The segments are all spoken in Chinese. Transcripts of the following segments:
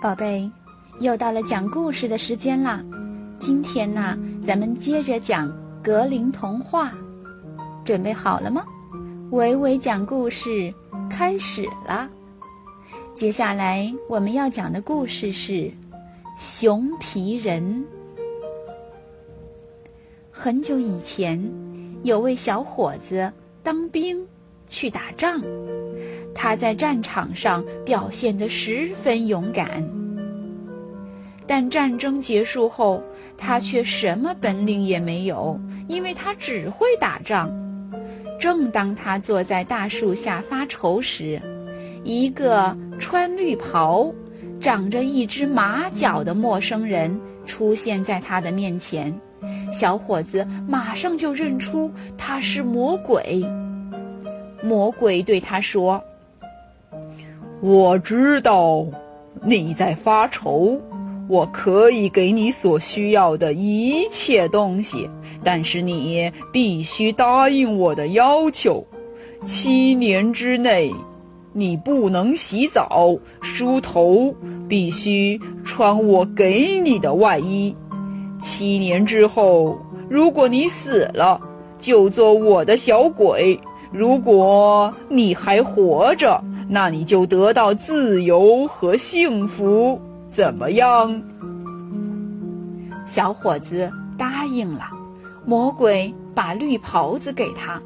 宝贝，又到了讲故事的时间啦！今天呢，咱们接着讲格林童话，准备好了吗？伟伟讲故事开始啦！接下来我们要讲的故事是《熊皮人》。很久以前，有位小伙子当兵去打仗。他在战场上表现得十分勇敢，但战争结束后，他却什么本领也没有，因为他只会打仗。正当他坐在大树下发愁时，一个穿绿袍、长着一只马脚的陌生人出现在他的面前。小伙子马上就认出他是魔鬼。魔鬼对他说。我知道你在发愁，我可以给你所需要的一切东西，但是你必须答应我的要求：七年之内，你不能洗澡、梳头，必须穿我给你的外衣；七年之后，如果你死了，就做我的小鬼；如果你还活着，那你就得到自由和幸福，怎么样？小伙子答应了。魔鬼把绿袍子给他，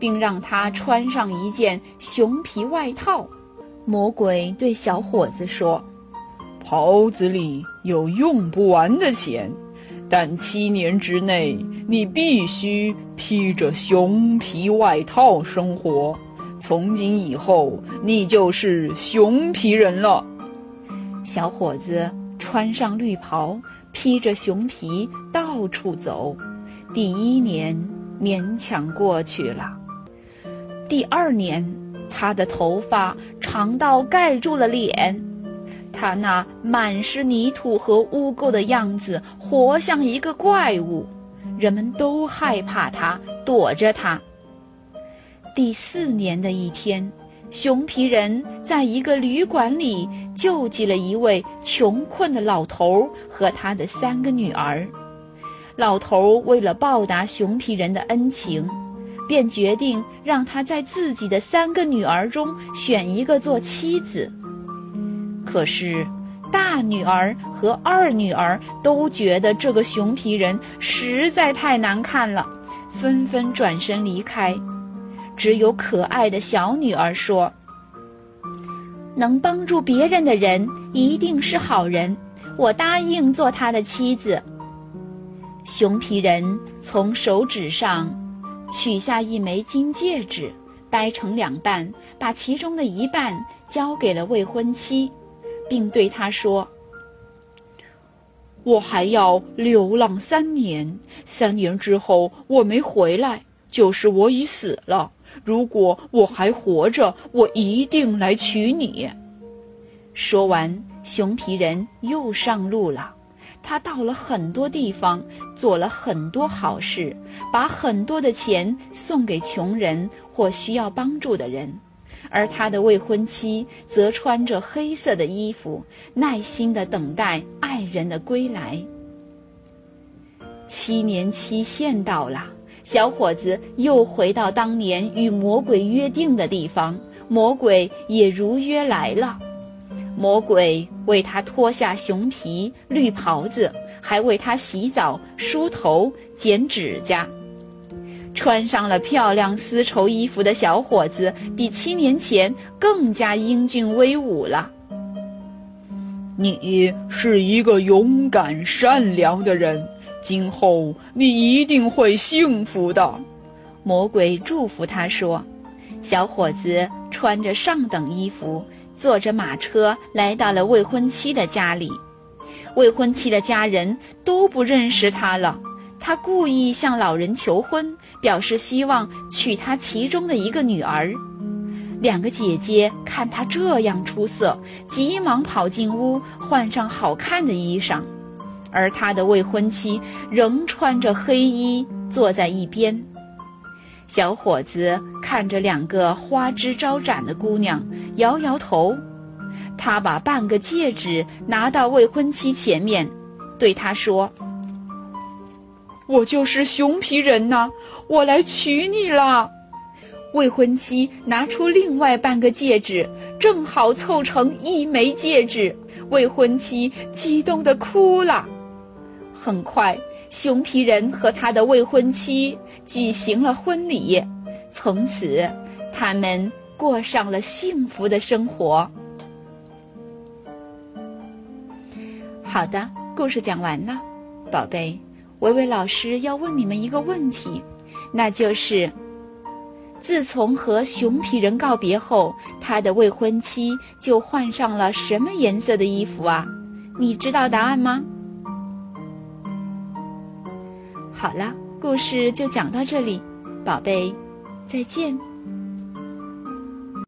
并让他穿上一件熊皮外套。魔鬼对小伙子说：“袍子里有用不完的钱，但七年之内你必须披着熊皮外套生活。”从今以后，你就是熊皮人了。小伙子穿上绿袍，披着熊皮到处走。第一年勉强过去了。第二年，他的头发长到盖住了脸，他那满是泥土和污垢的样子，活像一个怪物，人们都害怕他，躲着他。第四年的一天，熊皮人在一个旅馆里救济了一位穷困的老头和他的三个女儿。老头为了报答熊皮人的恩情，便决定让他在自己的三个女儿中选一个做妻子。可是，大女儿和二女儿都觉得这个熊皮人实在太难看了，纷纷转身离开。只有可爱的小女儿说：“能帮助别人的人一定是好人，我答应做他的妻子。”熊皮人从手指上取下一枚金戒指，掰成两半，把其中的一半交给了未婚妻，并对她说：“我还要流浪三年，三年之后我没回来，就是我已死了。”如果我还活着，我一定来娶你。说完，熊皮人又上路了。他到了很多地方，做了很多好事，把很多的钱送给穷人或需要帮助的人。而他的未婚妻则穿着黑色的衣服，耐心地等待爱人的归来。七年期限到了。小伙子又回到当年与魔鬼约定的地方，魔鬼也如约来了。魔鬼为他脱下熊皮、绿袍子，还为他洗澡、梳头、剪指甲。穿上了漂亮丝绸衣服的小伙子，比七年前更加英俊威武了。你是一个勇敢、善良的人。今后你一定会幸福的，魔鬼祝福他说。小伙子穿着上等衣服，坐着马车来到了未婚妻的家里。未婚妻的家人都不认识他了。他故意向老人求婚，表示希望娶他其中的一个女儿。两个姐姐看他这样出色，急忙跑进屋，换上好看的衣裳。而他的未婚妻仍穿着黑衣坐在一边。小伙子看着两个花枝招展的姑娘，摇摇头。他把半个戒指拿到未婚妻前面，对他说：“我就是熊皮人呐，我来娶你了。”未婚妻拿出另外半个戒指，正好凑成一枚戒指。未婚妻激动的哭了。很快，熊皮人和他的未婚妻举行了婚礼，从此他们过上了幸福的生活。好的，故事讲完了，宝贝，维维老师要问你们一个问题，那就是。自从和熊皮人告别后，他的未婚妻就换上了什么颜色的衣服啊？你知道答案吗？好了，故事就讲到这里，宝贝，再见。